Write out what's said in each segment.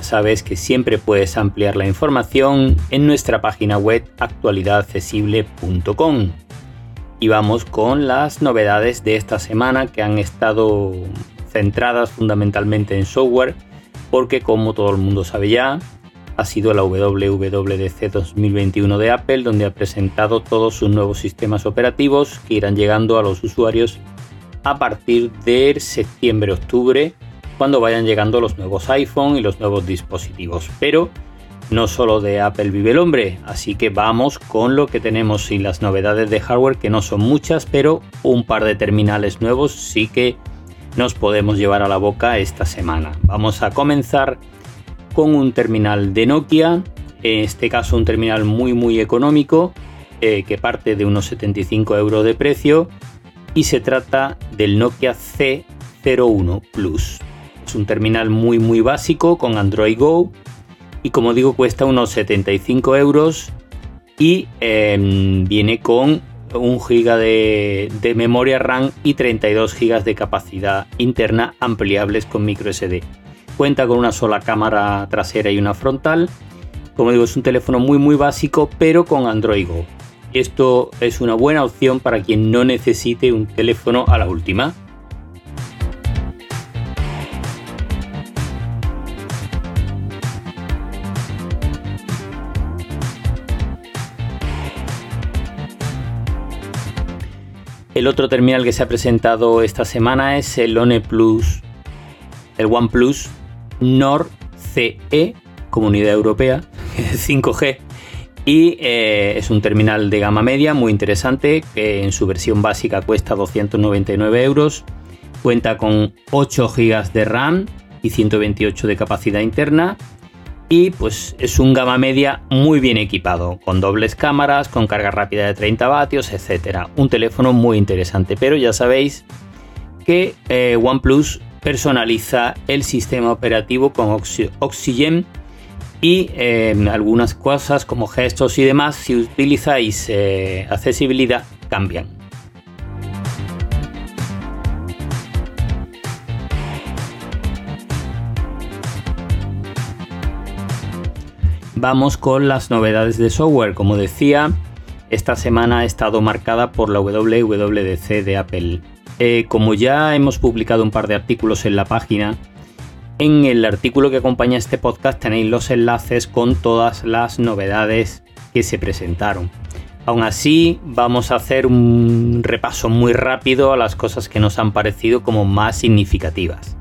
Sabes que siempre puedes ampliar la información en nuestra página web actualidadaccesible.com. Y vamos con las novedades de esta semana que han estado centradas fundamentalmente en software, porque como todo el mundo sabe ya, ha sido la WWDC 2021 de Apple, donde ha presentado todos sus nuevos sistemas operativos que irán llegando a los usuarios a partir de septiembre-octubre, cuando vayan llegando los nuevos iPhone y los nuevos dispositivos. Pero no solo de Apple vive el hombre, así que vamos con lo que tenemos y las novedades de hardware, que no son muchas, pero un par de terminales nuevos sí que nos podemos llevar a la boca esta semana. Vamos a comenzar con un terminal de Nokia, en este caso un terminal muy muy económico eh, que parte de unos 75 euros de precio y se trata del Nokia C01 Plus. Un terminal muy muy básico con Android Go y como digo cuesta unos 75 euros y em, viene con un giga de, memoria RAM y 32 gigas de capacidad interna ampliables con micro SD. Cuenta con una sola cámara trasera y una frontal. Como digo, es un teléfono muy muy básico, pero con Android Go. Esto es una buena opción para quien no necesite un teléfono a la última. El otro terminal que se ha presentado esta semana es el One Plus, el OnePlus Nord CE, Comunidad Europea, 5G. Y eh, es un terminal de gama media muy interesante que en su versión básica cuesta 299 euros. Cuenta con 8 GB de RAM y 128 de capacidad interna. Y pues es un gama media muy bien equipado, con dobles cámaras, con carga rápida de 30 vatios, etc. Un teléfono muy interesante, pero ya sabéis que eh, OnePlus personaliza el sistema operativo con Oxygen y eh, algunas cosas como gestos y demás, si utilizáis eh, accesibilidad, cambian. Vamos con las novedades de software. Como decía, esta semana ha estado marcada por la WWDC de Apple. Eh, como ya hemos publicado un par de artículos en la página, en el artículo que acompaña este podcast tenéis los enlaces con todas las novedades que se presentaron. Aún así, vamos a hacer un repaso muy rápido a las cosas que nos han parecido como más significativas.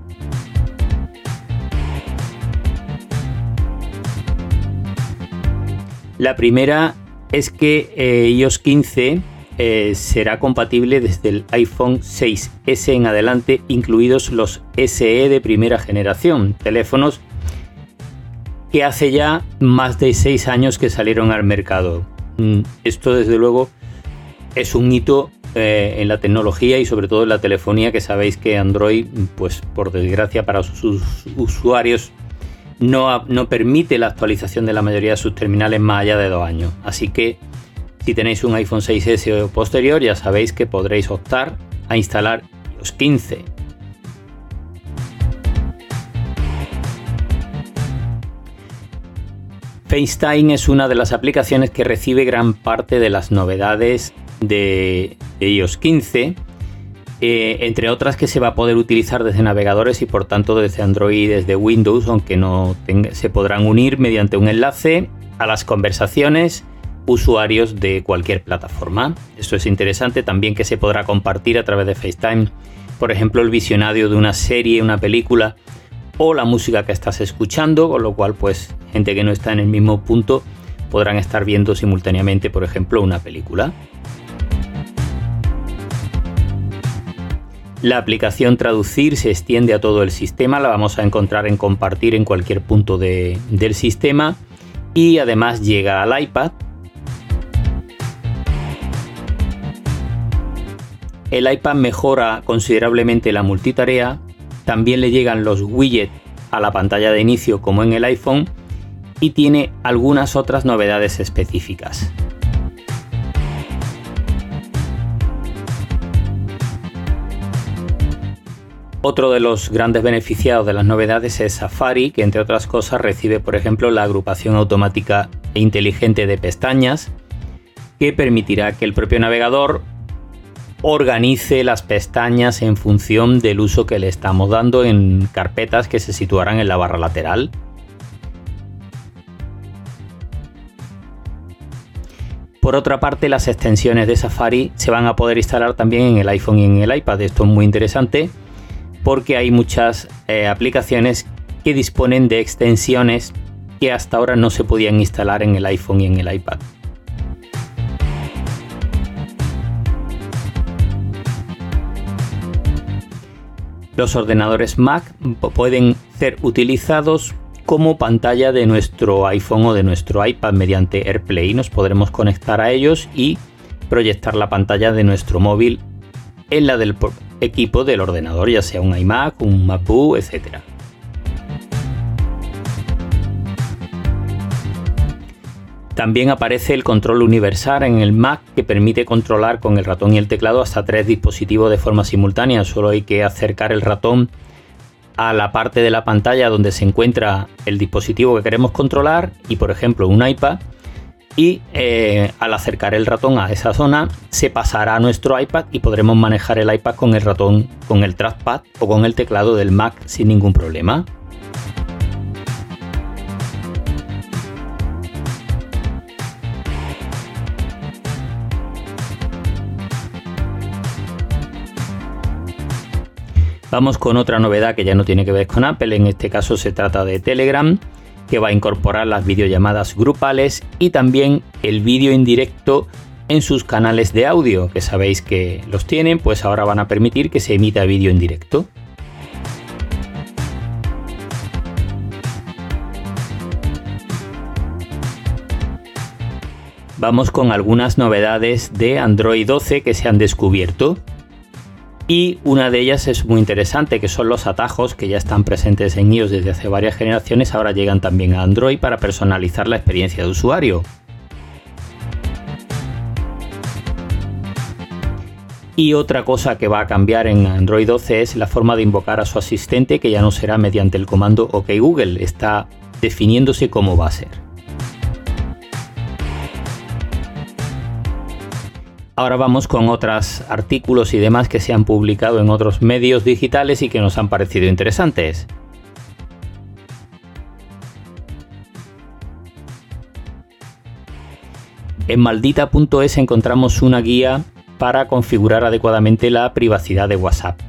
La primera es que eh, iOS 15 eh, será compatible desde el iPhone 6S en adelante, incluidos los SE de primera generación, teléfonos que hace ya más de 6 años que salieron al mercado. Mm, esto desde luego es un hito eh, en la tecnología y sobre todo en la telefonía que sabéis que Android, pues por desgracia para sus usuarios, no, no permite la actualización de la mayoría de sus terminales más allá de dos años. Así que si tenéis un iPhone 6S o posterior, ya sabéis que podréis optar a instalar iOS 15. FaceTime es una de las aplicaciones que recibe gran parte de las novedades de, iOS 15, eh, entre otras que se va a poder utilizar desde navegadores y por tanto desde Android y desde Windows, aunque no se podrán unir mediante un enlace a las conversaciones usuarios de cualquier plataforma. Esto es interesante también que se podrá compartir a través de FaceTime, por ejemplo, el visionario de una serie, una película o la música que estás escuchando, con lo cual pues gente que no está en el mismo punto podrán estar viendo simultáneamente, por ejemplo, una película. La aplicación Traducir se extiende a todo el sistema, la vamos a encontrar en compartir en cualquier punto del sistema y además llega al iPad. El iPad mejora considerablemente la multitarea, también le llegan los widgets a la pantalla de inicio como en el iPhone y tiene algunas otras novedades específicas. Otro de los grandes beneficiados de las novedades es Safari, que entre otras cosas recibe, por ejemplo, la agrupación automática e inteligente de pestañas, que permitirá que el propio navegador organice las pestañas en función del uso que le estamos dando en carpetas que se situarán en la barra lateral. Por otra parte, las extensiones de Safari se van a poder instalar también en el iPhone y en el iPad. Esto es muy interesante porque hay muchas eh, aplicaciones que disponen de extensiones que hasta ahora no se podían instalar en el iPhone y en el iPad. Los ordenadores Mac pueden ser utilizados como pantalla de nuestro iPhone o de nuestro iPad mediante AirPlay. Nos podremos conectar a ellos y proyectar la pantalla de nuestro móvil en la del equipo del ordenador, ya sea un iMac, un MacBook, etc. También aparece el control universal en el Mac que permite controlar con el ratón y el teclado hasta tres dispositivos de forma simultánea. Solo hay que acercar el ratón a la parte de la pantalla donde se encuentra el dispositivo que queremos controlar y por ejemplo un iPad y eh, al acercar el ratón a esa zona se pasará a nuestro iPad y podremos manejar el iPad con el ratón, con el trackpad o con el teclado del Mac sin ningún problema. Vamos con otra novedad que ya no tiene que ver con Apple, en este caso se trata de Telegram que va a incorporar las videollamadas grupales y también el vídeo en directo en sus canales de audio, que sabéis que los tienen, pues ahora van a permitir que se emita vídeo en directo. Vamos con algunas novedades de Android 12 que se han descubierto. Y una de ellas es muy interesante, que son los atajos que ya están presentes en iOS desde hace varias generaciones, ahora llegan también a Android para personalizar la experiencia de usuario. Y otra cosa que va a cambiar en Android 12 es la forma de invocar a su asistente, que ya no será mediante el comando OK Google, está definiéndose cómo va a ser. Ahora vamos con otros artículos y demás que se han publicado en otros medios digitales y que nos han parecido interesantes. En maldita.es encontramos una guía para configurar adecuadamente la privacidad de WhatsApp.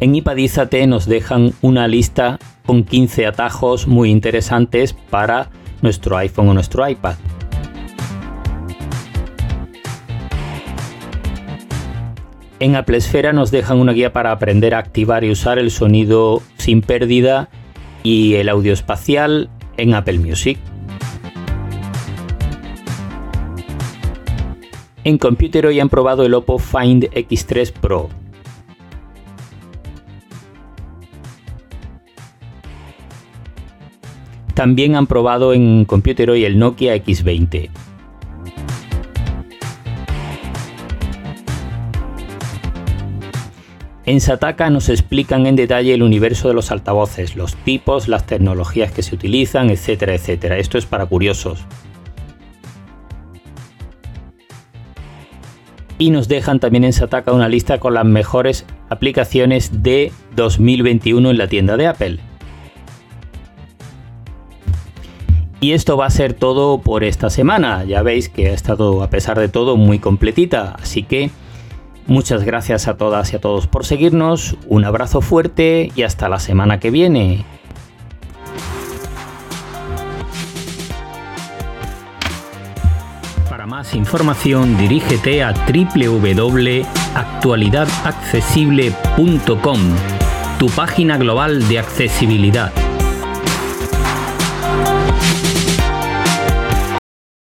En iPadízate nos dejan una lista con 15 atajos muy interesantes para nuestro iPhone o nuestro iPad. En Apple Esfera nos dejan una guía para aprender a activar y usar el sonido sin pérdida y el audio espacial en Apple Music. En Computer hoy han probado el Oppo Find X3 Pro, También han probado en Computer hoy el Nokia X20. En Sataka nos explican en detalle el universo de los altavoces, los tipos, las tecnologías que se utilizan, etcétera, etcétera. Esto es para curiosos. Y nos dejan también en Sataka una lista con las mejores aplicaciones de 2021 en la tienda de Apple. Y esto va a ser todo por esta semana. Ya veis que ha estado, a pesar de todo, muy completita. Así que muchas gracias a todas y a todos por seguirnos. Un abrazo fuerte y hasta la semana que viene. Para más información dirígete a www.actualidadaccesible.com, tu página global de accesibilidad.